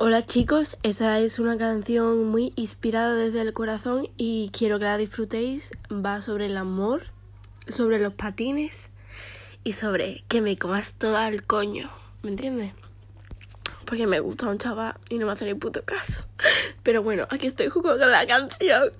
Hola chicos, esa es una canción muy inspirada desde el corazón y quiero que la disfrutéis. Va sobre el amor, sobre los patines y sobre que me comas todo el coño. ¿Me entiendes? Porque me gusta un chaval y no me hace ni puto caso. Pero bueno, aquí estoy jugando con la canción.